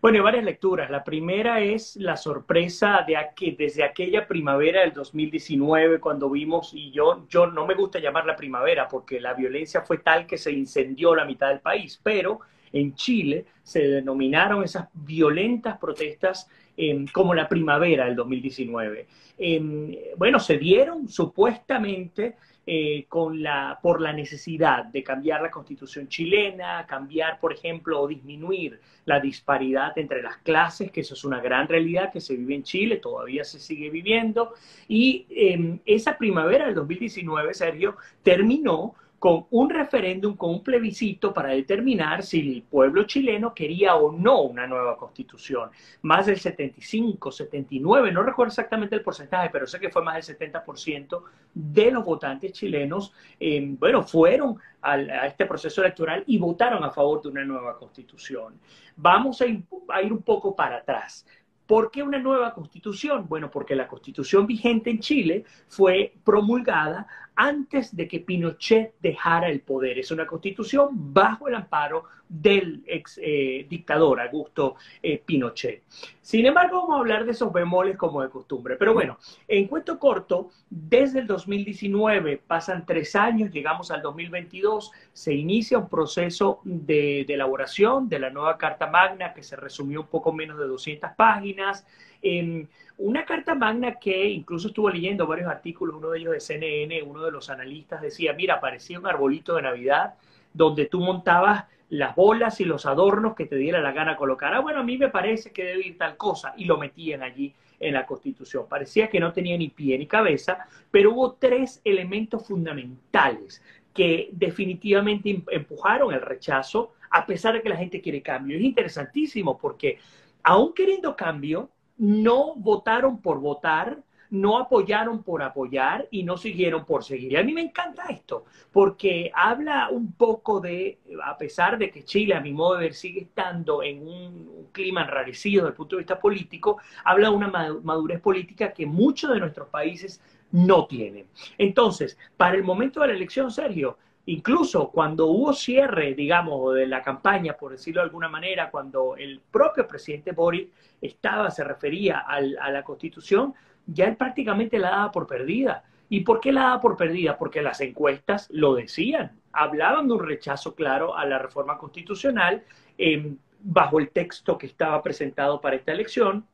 Bueno, hay varias lecturas. La primera es la sorpresa de que desde aquella primavera del 2019, cuando vimos, y yo, yo no me gusta llamar la primavera porque la violencia fue tal que se incendió la mitad del país, pero en Chile se denominaron esas violentas protestas eh, como la primavera del 2019. Eh, bueno, se dieron supuestamente eh, con la, por la necesidad de cambiar la constitución chilena, cambiar, por ejemplo, o disminuir la disparidad entre las clases, que eso es una gran realidad que se vive en Chile, todavía se sigue viviendo. Y em, esa primavera del 2019, Sergio, terminó con un referéndum, con un plebiscito para determinar si el pueblo chileno quería o no una nueva constitución. Más del 75, 79, no recuerdo exactamente el porcentaje, pero sé que fue más del 70% de los votantes chilenos, eh, bueno, fueron a este proceso electoral y votaron a favor de una nueva constitución. Vamos a ir un poco para atrás. ¿Por qué una nueva constitución? Bueno, porque la constitución vigente en Chile fue promulgada antes de que Pinochet dejara el poder. Es una constitución bajo el amparo del ex eh, dictador Augusto eh, Pinochet. Sin embargo, vamos a hablar de esos bemoles como de costumbre. Pero bueno, en cuento corto, desde el 2019 pasan tres años, llegamos al 2022, se inicia un proceso de, de elaboración de la nueva Carta Magna que se resumió un poco menos de 200 páginas. En una carta magna que incluso estuvo leyendo varios artículos, uno de ellos de CNN, uno de los analistas decía, mira, parecía un arbolito de Navidad donde tú montabas las bolas y los adornos que te diera la gana colocar. Ah, bueno, a mí me parece que debe ir tal cosa y lo metían allí en la Constitución. Parecía que no tenía ni pie ni cabeza, pero hubo tres elementos fundamentales que definitivamente em-, empujaron el rechazo, a pesar de que la gente quiere cambio. Es interesantísimo porque, aún queriendo cambio, no votaron por votar, no apoyaron por apoyar y no siguieron por seguir. Y a mí me encanta esto, porque habla un poco de, a pesar de que Chile, a mi modo de ver, sigue estando en un, clima enrarecido desde el punto de vista político, habla de una madurez política que muchos de nuestros países no tienen. Entonces, para el momento de la elección, Sergio, Incluso cuando hubo cierre, digamos, de la campaña, por decirlo de alguna manera, cuando el propio presidente Boric estaba, se refería a la constitución, ya él prácticamente la daba por perdida. ¿Y por qué la daba por perdida? Porque las encuestas lo decían, hablaban de un rechazo claro a la reforma constitucional em, bajo el texto que estaba presentado para esta elección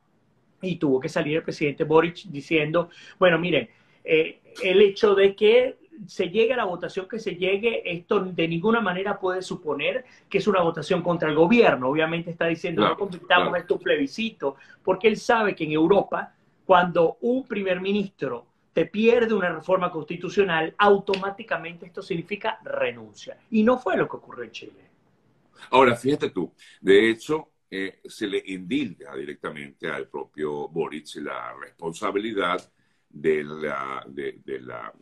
y tuvo que salir el presidente Boric diciendo, bueno, miren, eh, el hecho de que se llegue a la votación que se llegue, esto de ninguna manera puede suponer que es una votación contra el gobierno. Obviamente está diciendo, no convirtamos esto en plebiscito, porque él sabe que en Europa, cuando un primer ministro te pierde una reforma constitucional, automáticamente esto significa renuncia. Y no fue lo que ocurrió en Chile. Ahora, fíjate tú, de hecho, eh, se le indilga directamente al propio Boric la responsabilidad de la, de la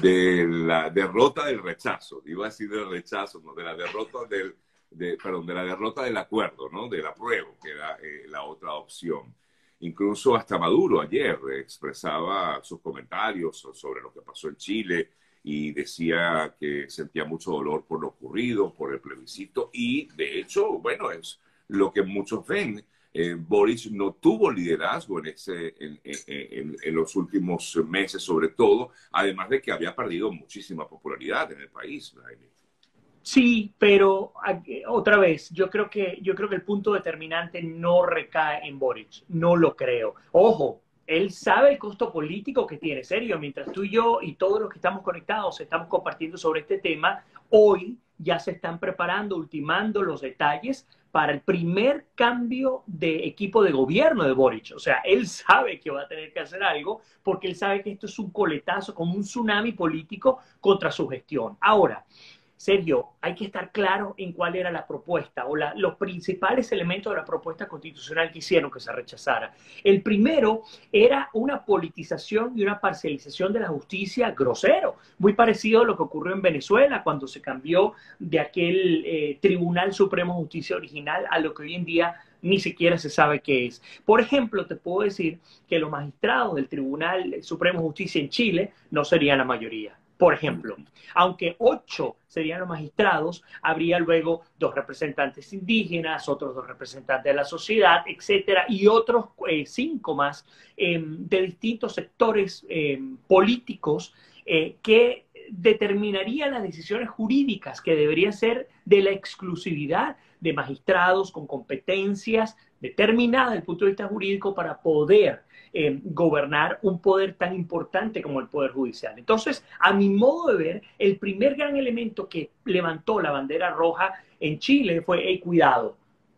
de la derrota del rechazo, iba a decir del rechazo, no, de la derrota del, de, perdón, de la derrota del acuerdo, ¿no? Del apruebo, que era eh, la otra opción. Incluso hasta Maduro ayer expresaba sus comentarios sobre lo que pasó en Chile y decía que sentía mucho dolor por lo ocurrido, por el plebiscito y de hecho, bueno, es lo que muchos ven eh, Boris no tuvo liderazgo en, ese, en, los últimos meses, sobre todo, además de que había perdido muchísima popularidad en el país. Sí, pero otra vez, yo creo que yo creo que el punto determinante no recae en Boric, no lo creo. Ojo, él sabe el costo político que tiene, serio, mientras tú y yo y todos los que estamos conectados estamos compartiendo sobre este tema, hoy ya se están preparando, ultimando los detalles para el primer cambio de equipo de gobierno de Boric. O sea, él sabe que va a tener que hacer algo porque él sabe que esto es un coletazo, como un tsunami político contra su gestión. Ahora, Sergio, hay que estar claro en cuál era la propuesta o los principales elementos de la propuesta constitucional que hicieron que se rechazara. El primero era una politización y una parcialización de la justicia grosero, muy parecido a lo que ocurrió en Venezuela cuando se cambió de aquel eh, Tribunal Supremo Justicia original a lo que hoy en día ni siquiera se sabe qué es. Por ejemplo, te puedo decir que los magistrados del Tribunal Supremo Justicia en Chile no serían la mayoría Por ejemplo, aunque ocho serían los magistrados, habría luego dos representantes indígenas, otros dos representantes de la sociedad, etcétera, y otros eh, cinco más em, de distintos sectores em, políticos eh, que determinarían las decisiones jurídicas que deberían ser de la exclusividad de magistrados con competencias determinadas desde el punto de vista jurídico para poder eh, gobernar un poder tan importante como el Poder Judicial. Entonces, a mi modo de ver, el primer gran elemento que levantó la bandera roja en Chile fue, el cuidado,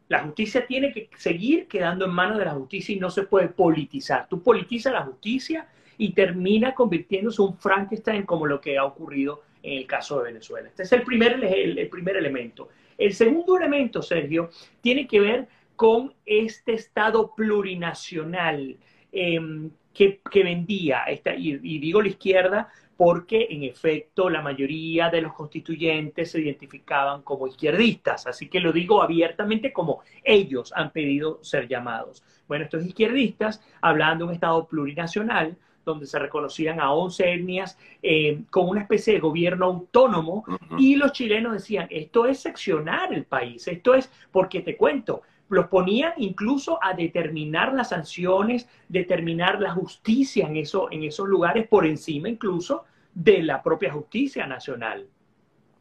la justicia tiene que seguir quedando en manos de la justicia y no se puede politizar. Tú politizas la justicia y termina convirtiéndose un Frankenstein como lo que ha ocurrido en el caso de Venezuela. Este es el primer, el primer elemento. El segundo elemento, Sergio, tiene que ver con este Estado plurinacional em, que, vendía, esta, y, digo la izquierda porque en efecto la mayoría de los constituyentes se identificaban como izquierdistas, así que lo digo abiertamente como ellos han pedido ser llamados. Bueno, estos izquierdistas hablan de un Estado plurinacional donde se reconocían a 11 etnias eh, con una especie de gobierno autónomo y los chilenos decían, esto es seccionar el país, esto es, porque te cuento, los ponían incluso a determinar las sanciones, determinar la justicia en, eso, en esos lugares por encima incluso de la propia justicia nacional.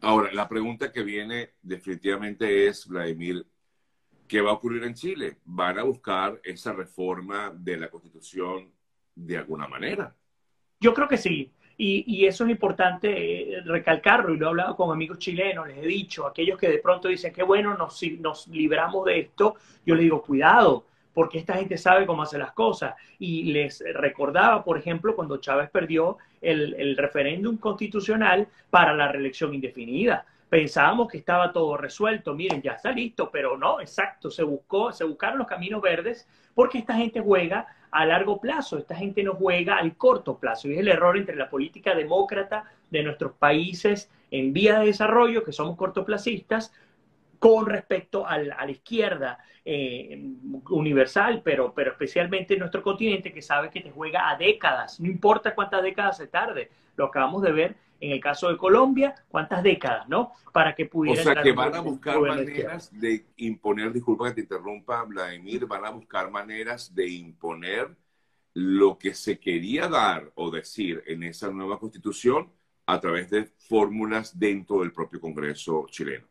Ahora, la pregunta que viene definitivamente es, Vladimir, ¿qué va a ocurrir en Chile? ¿Van a buscar esa reforma de la constitución de alguna manera. Yo creo que sí. Y, eso es importante eh, recalcarlo, y lo he hablado con amigos chilenos, les he dicho, aquellos que de pronto dicen que bueno, nos, nos libramos de esto, yo les digo, cuidado, porque esta gente sabe cómo hacer las cosas. Y les recordaba, por ejemplo, cuando Chávez perdió el, el referéndum constitucional para la reelección indefinida pensábamos que estaba todo resuelto, miren, ya está listo, pero no, exacto, se buscó, se buscaron los caminos verdes porque esta gente juega a largo plazo, esta gente no juega al corto plazo, y es el error entre la política demócrata de nuestros países en vía de desarrollo, que somos cortoplacistas, con respecto a la, izquierda eh, universal, pero, pero especialmente en nuestro continente que sabe que te juega a décadas, no importa cuántas décadas se tarde, lo acabamos de ver en el caso de Colombia, cuántas décadas, ¿no? Para que pudiera... O sea, que van a buscar maneras de imponer, disculpa que te interrumpa, Vladimir, van a buscar maneras de imponer lo que se quería dar o decir en esa nueva constitución a través de fórmulas dentro del propio Congreso chileno.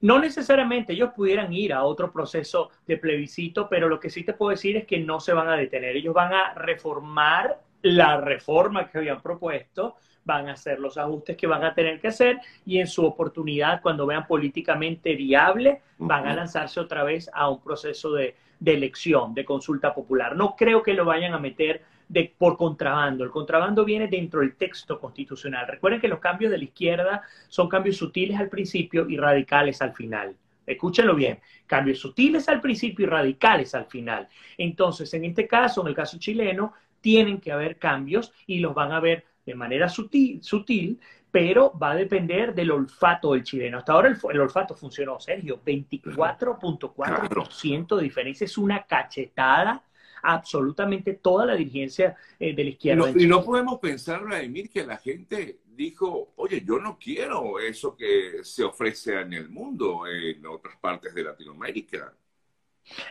No necesariamente ellos pudieran ir a otro proceso de plebiscito, pero lo que sí te puedo decir es que no se van a detener. Ellos van a reformar la reforma que habían propuesto, van a hacer los ajustes que van a tener que hacer y en su oportunidad, cuando vean políticamente viable, van a lanzarse otra vez a un proceso de, elección, de consulta popular. No creo que lo vayan a meter de, por contrabando. El contrabando viene dentro del texto constitucional. Recuerden que los cambios de la izquierda son cambios sutiles al principio y radicales al final. Escúchenlo bien, cambios sutiles al principio y radicales al final. Entonces, en este caso, en el caso chileno, tienen que haber cambios y los van a ver de manera sutil, sutil pero va a depender del olfato del chileno. Hasta ahora el, olfato funcionó, Sergio, 24.4% de diferencia, es una cachetada absolutamente toda la dirigencia eh, de la izquierda. y no podemos pensar, Vladimir, que la gente dijo, oye, yo no quiero eso que se ofrece en el mundo, en otras partes de Latinoamérica.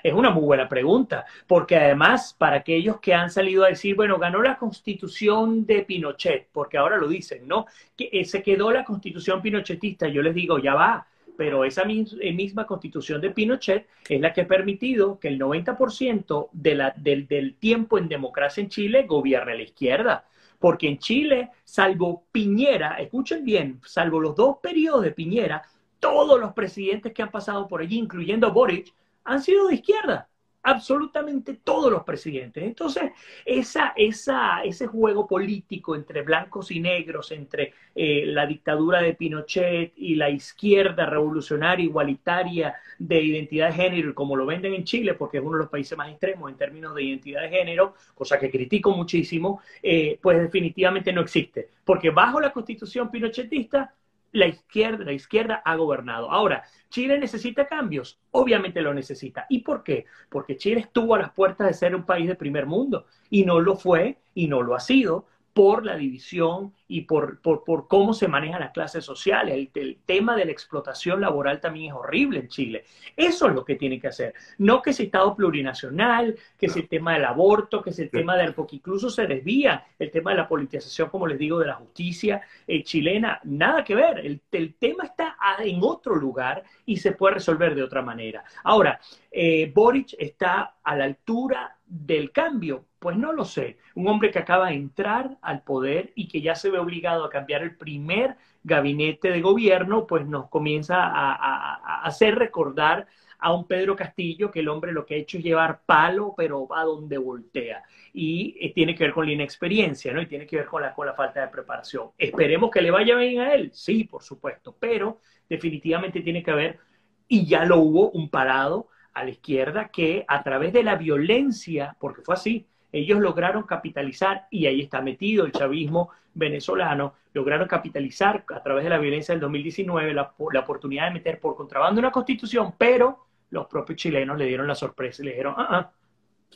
Es una muy buena pregunta, porque además, para aquellos que han salido a decir, bueno, ganó la constitución de Pinochet, porque ahora lo dicen, ¿no? Que eh, se quedó la constitución pinochetista, yo les digo, ya va, pero esa eh, misma constitución de Pinochet es la que ha permitido que el 90% de la, del, del tiempo en democracia en Chile gobierne la izquierda. Porque en Chile, salvo Piñera, escuchen bien, salvo los dos periodos de Piñera, todos los presidentes que han pasado por allí, incluyendo Boric, han sido de izquierda, absolutamente todos los presidentes. Entonces, esa, ese juego político entre blancos y negros, entre eh, la dictadura de Pinochet y la izquierda revolucionaria, igualitaria de identidad de género, como lo venden en Chile, porque es uno de los países más extremos en términos de identidad de género, cosa que critico muchísimo, eh, pues definitivamente no existe. Porque bajo la constitución pinochetista, la izquierda, la izquierda ha gobernado. Ahora, ¿Chile necesita cambios? Obviamente lo necesita. ¿Y por qué? Porque Chile estuvo a las puertas de ser un país de primer mundo y no lo fue y no lo ha sido por la división y por, por, por, cómo se manejan las clases sociales. El, el, tema de la explotación laboral también es horrible en Chile. Eso es lo que tiene que hacer. No que ese Estado plurinacional, que es el tema del aborto, que es el tema del... porque incluso se desvía el tema de la politización, como les digo, de la justicia eh, chilena. Nada que ver. El, el, tema está en otro lugar y se puede resolver de otra manera. Ahora, eh, Boric está a la altura del cambio pues no lo sé. Un hombre que acaba de entrar al poder y que ya se ve obligado a cambiar el primer gabinete de gobierno, pues nos comienza a, hacer recordar a un Pedro Castillo que el hombre lo que ha hecho es llevar palo, pero va donde voltea. Y eh, tiene que ver con la inexperiencia, ¿no? Y tiene que ver con la, con la falta de preparación. Esperemos que le vaya bien a él, sí, por supuesto, pero definitivamente tiene que haber, y ya lo hubo, un parado a la izquierda que a través de la violencia, porque fue así, ellos lograron capitalizar, y ahí está metido el chavismo venezolano, lograron capitalizar a través de la violencia del 2019 la, la oportunidad de meter por contrabando una constitución, pero los propios chilenos le dieron la sorpresa y le dijeron, ah, ah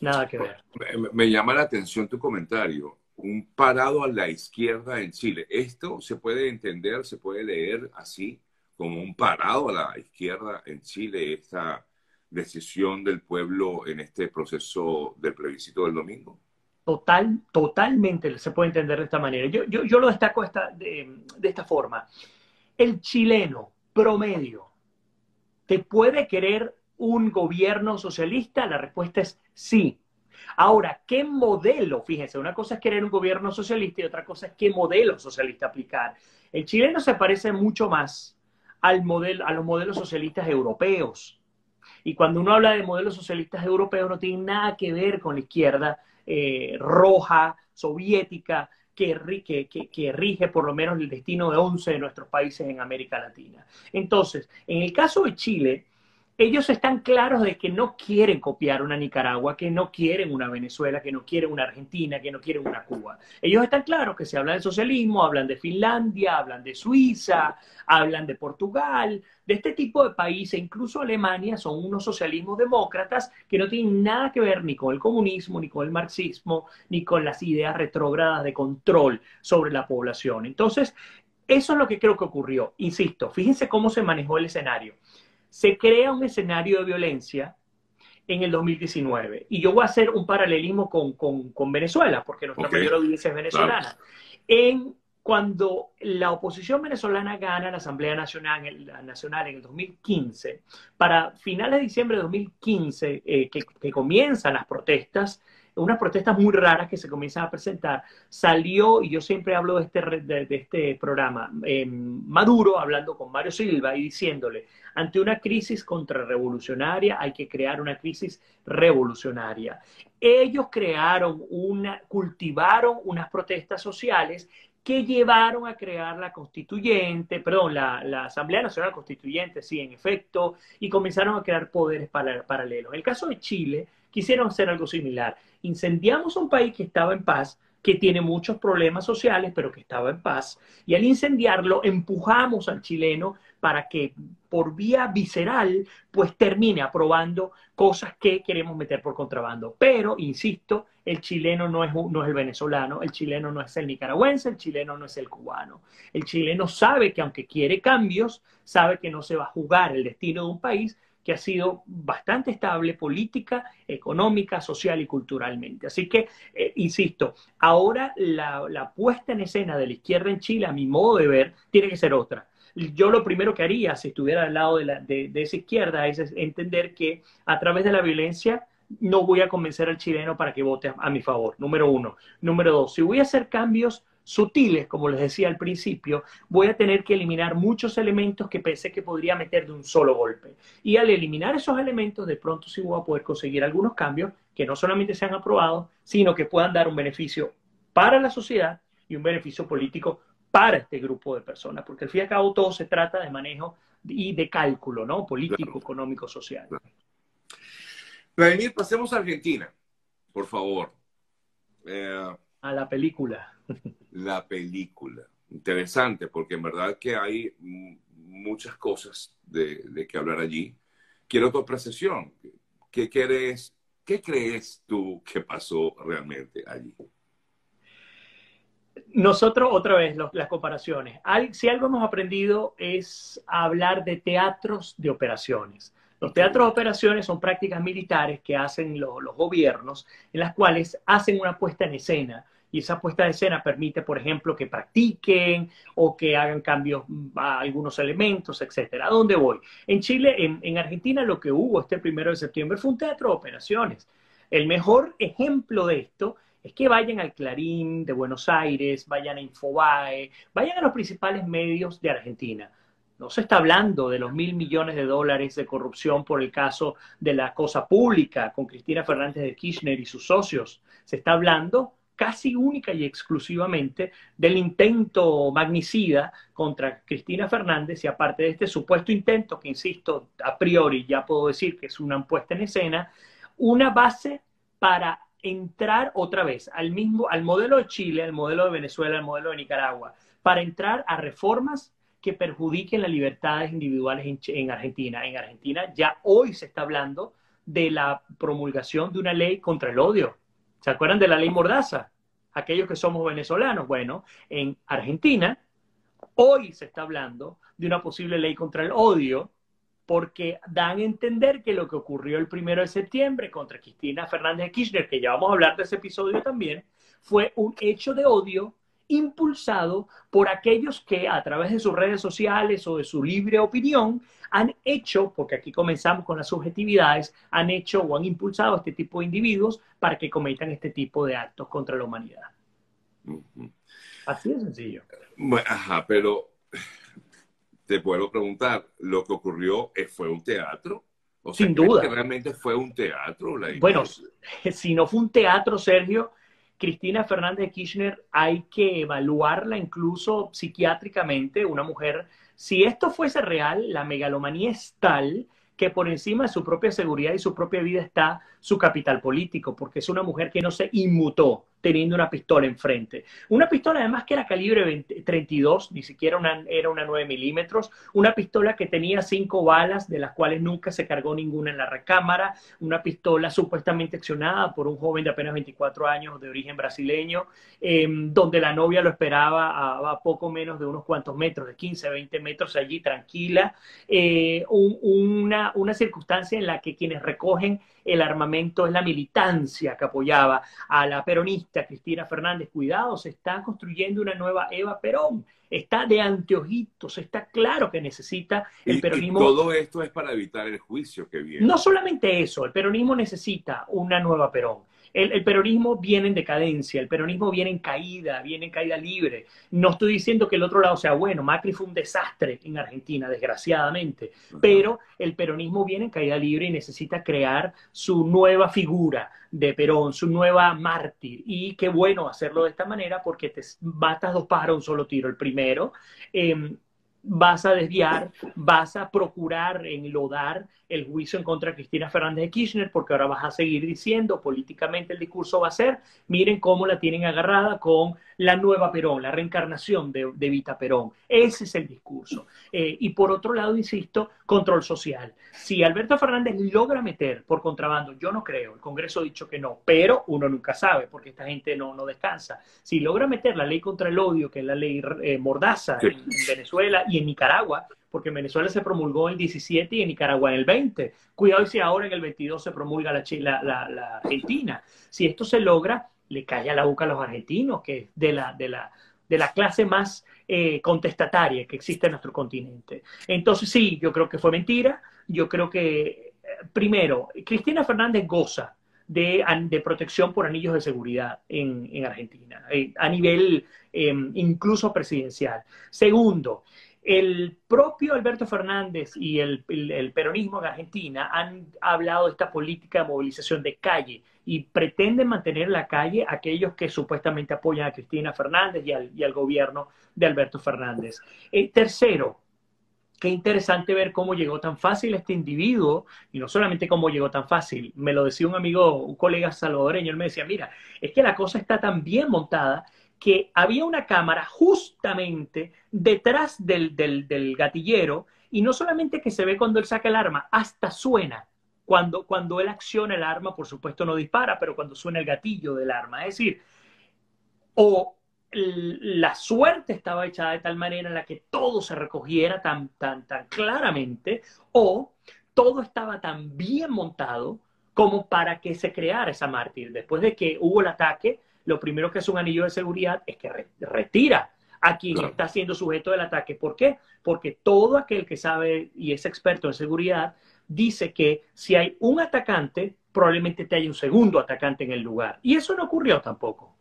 nada que ver. Me, me llama la atención tu comentario, un parado a la izquierda en Chile. ¿Esto se puede entender, se puede leer así, como un parado a la izquierda en Chile, esta decisión del pueblo en este proceso del plebiscito del domingo? Total, totalmente se puede entender de esta manera. Yo, yo, yo lo destaco esta, de, de esta forma. El chileno promedio, ¿te puede querer un gobierno socialista? La respuesta es sí. Ahora, ¿qué modelo? Fíjense, una cosa es querer un gobierno socialista y otra cosa es qué modelo socialista aplicar. El chileno se parece mucho más al modelo, a los modelos socialistas europeos. Y cuando uno habla de modelos socialistas europeos, no tiene nada que ver con la izquierda eh, roja, soviética, que, que, que, rige por lo menos el destino de 11 de nuestros países en América Latina. Entonces, en el caso de Chile, ellos están claros de que no quieren copiar una Nicaragua, que no quieren una Venezuela, que no quieren una Argentina, que no quieren una Cuba. Ellos están claros que se habla del socialismo, hablan de Finlandia, hablan de Suiza, hablan de Portugal, de este tipo de países, incluso Alemania, son unos socialismos demócratas que no tienen nada que ver ni con el comunismo, ni con el marxismo, ni con las ideas retrógradas de control sobre la población. Entonces, eso es lo que creo que ocurrió. Insisto, fíjense cómo se manejó el escenario se crea un escenario de violencia en el 2019. Y yo voy a hacer un paralelismo con, Venezuela, porque nuestra mayor audiencia es venezolana. En, cuando la oposición venezolana gana la Asamblea Nacional, Nacional en el 2015, para finales de diciembre de 2015, eh, que, que comienzan las protestas, unas protestas muy raras que se comienzan a presentar, salió, y yo siempre hablo de este, de, este programa, eh, Maduro hablando con Mario Silva y diciéndole, ante una crisis contrarrevolucionaria hay que crear una crisis revolucionaria. Ellos crearon una, cultivaron unas protestas sociales que llevaron a crear la constituyente, perdón, la, la, Asamblea Nacional Constituyente, sí, en efecto, y comenzaron a crear poderes paralelos. En el caso de Chile, quisieron hacer algo similar. Incendiamos un país que estaba en paz, que tiene muchos problemas sociales, pero que estaba en paz, y al incendiarlo empujamos al chileno para que por vía visceral, pues termine aprobando cosas que queremos meter por contrabando. Pero, insisto, el chileno no es, no es el venezolano, el chileno no es el nicaragüense, el chileno no es el cubano. El chileno sabe que aunque quiere cambios, sabe que no se va a jugar el destino de un país que ha sido bastante estable política, económica, social y culturalmente. Así que, eh, insisto, ahora la, puesta en escena de la izquierda en Chile, a mi modo de ver, tiene que ser otra. Yo lo primero que haría si estuviera al lado de, de esa izquierda es entender que a través de la violencia no voy a convencer al chileno para que vote a mi favor, número uno. Número dos, si voy a hacer cambios sutiles, como les decía al principio, voy a tener que eliminar muchos elementos que pensé que podría meter de un solo golpe. Y al eliminar esos elementos, de pronto sí voy a poder conseguir algunos cambios que no solamente sean aprobados, sino que puedan dar un beneficio para la sociedad y un beneficio político para este grupo de personas, porque al fin y al cabo todo se trata de manejo y de cálculo, ¿no? Político, económico, social. Vladimir, pasemos a Argentina, por favor. Eh, a la película la película. Interesante, porque en verdad que hay muchas cosas de, que hablar allí. Quiero tu apreciación. ¿Qué crees, ¿Qué crees tú que pasó realmente allí? Nosotros, otra vez, las comparaciones. si algo hemos aprendido es hablar de teatros de operaciones. Los teatros de operaciones son prácticas militares que hacen los gobiernos, en las cuales hacen una puesta en escena y esa puesta de escena permite, por ejemplo, que practiquen o que hagan cambios a algunos elementos, etcétera. ¿A dónde voy? En Chile, en, Argentina, lo que hubo este primero de septiembre fue un teatro de operaciones. El mejor ejemplo de esto es que vayan al Clarín de Buenos Aires, vayan a Infobae, vayan a los principales medios de Argentina. No se está hablando de los mil millones de dólares de corrupción por el caso de la cosa pública con Cristina Fernández de Kirchner y sus socios. Se está hablando casi única y exclusivamente del intento magnicida contra Cristina Fernández y aparte de este supuesto intento, que insisto, a priori ya puedo decir que es una puesta en escena, una base para entrar otra vez al mismo, al modelo de Chile, al modelo de Venezuela, al modelo de Nicaragua, para entrar a reformas que perjudiquen las libertades individuales en, en Argentina. En Argentina ya hoy se está hablando de la promulgación de una ley contra el odio ¿Se acuerdan de la ley Mordaza? Aquellos que somos venezolanos. Bueno, en Argentina, hoy se está hablando de una posible ley contra el odio porque dan a entender que lo que ocurrió el primero de septiembre contra Cristina Fernández de Kirchner, que ya vamos a hablar de ese episodio también, fue un hecho de odio impulsado por aquellos que a través de sus redes sociales o de su libre opinión han hecho, porque aquí comenzamos con las subjetividades, han hecho o han impulsado a este tipo de individuos para que cometan este tipo de actos contra la humanidad. Así de sencillo. Bueno, ajá, pero te puedo preguntar, ¿lo que ocurrió fue un teatro? Sin duda. realmente fue un teatro? bueno, si no fue un teatro, Sergio, Cristina Fernández de Kirchner hay que evaluarla incluso psiquiátricamente, una mujer, si esto fuese real, la megalomanía es tal que por encima de su propia seguridad y su propia vida está su capital político, porque es una mujer que no se inmutó, teniendo una pistola enfrente. Una pistola además que era calibre 32, ni siquiera era una 9 milímetros, una pistola que tenía cinco balas, de las cuales nunca se cargó ninguna en la recámara, una pistola supuestamente accionada por un joven de apenas 24 años de origen brasileño, em, donde la novia lo esperaba a, poco menos de unos cuantos metros, de 15, 20 metros allí, tranquila, eh, una, una circunstancia en la que quienes recogen el armamento es la militancia que apoyaba a la peronista Cristina Fernández. Cuidado, se está construyendo una nueva Eva Perón. Está de anteojitos, está claro que necesita el peronismo. Y todo esto es para evitar el juicio que viene. No solamente eso, el peronismo necesita una nueva Perón. El, peronismo viene en decadencia, el peronismo viene en caída, viene en caída libre. No estoy diciendo que el otro lado sea bueno, Macri fue un desastre en Argentina, desgraciadamente, pero el peronismo viene en caída libre y necesita crear su nueva figura de Perón, su nueva mártir. Y qué bueno hacerlo de esta manera porque te matas dos pájaros un solo tiro. El primero, em, vas a desviar, vas a procurar enlodar el juicio en contra de Cristina Fernández de Kirchner, porque ahora vas a seguir diciendo, políticamente el discurso va a ser, miren cómo la tienen agarrada con la nueva Perón, la reencarnación de, de Vita Perón. Ese es el discurso. Eh, y por otro lado, insisto, control social. Si Alberto Fernández logra meter por contrabando, yo no creo, el Congreso ha dicho que no, pero uno nunca sabe, porque esta gente no, no descansa. Si logra meter la ley contra el odio, que es la ley eh, Mordaza en Venezuela y en Nicaragua, porque en Venezuela se promulgó el 17 y en Nicaragua el 20. Cuidado si ahora en el 22 se promulga la, la, Argentina. Si esto se logra, le cae a la boca a los argentinos, que es de la, de la, de la clase más eh, contestataria que existe en nuestro continente. Entonces sí, yo creo que fue mentira. Yo creo que, eh, primero, Cristina Fernández goza de, de, protección por anillos de seguridad en, en Argentina, eh, a nivel incluso presidencial. Segundo, el propio Alberto Fernández y el, peronismo en Argentina han hablado de esta política de movilización de calle y pretenden mantener en la calle aquellos que supuestamente apoyan a Cristina Fernández y al, gobierno de Alberto Fernández. Eh, tercero, qué interesante ver cómo llegó tan fácil este individuo, y no solamente cómo llegó tan fácil, me lo decía un amigo, un colega salvadoreño, él me decía, mira, es que la cosa está tan bien montada que había una cámara justamente detrás del, del, gatillero y no solamente que se ve cuando él saca el arma, hasta suena. Cuando, cuando él acciona el arma, por supuesto no dispara, pero cuando suena el gatillo del arma. Es decir, o la suerte estaba echada de tal manera en la que todo se recogiera tan, tan, tan claramente o todo estaba tan bien montado como para que se creara esa mártir. Después de que hubo el ataque, lo primero que hace un anillo de seguridad es que retira a quien está siendo sujeto del ataque. ¿Por qué? Porque todo aquel que sabe y es experto en seguridad dice que si hay un atacante, probablemente te haya un segundo atacante en el lugar. Y eso no ocurrió tampoco.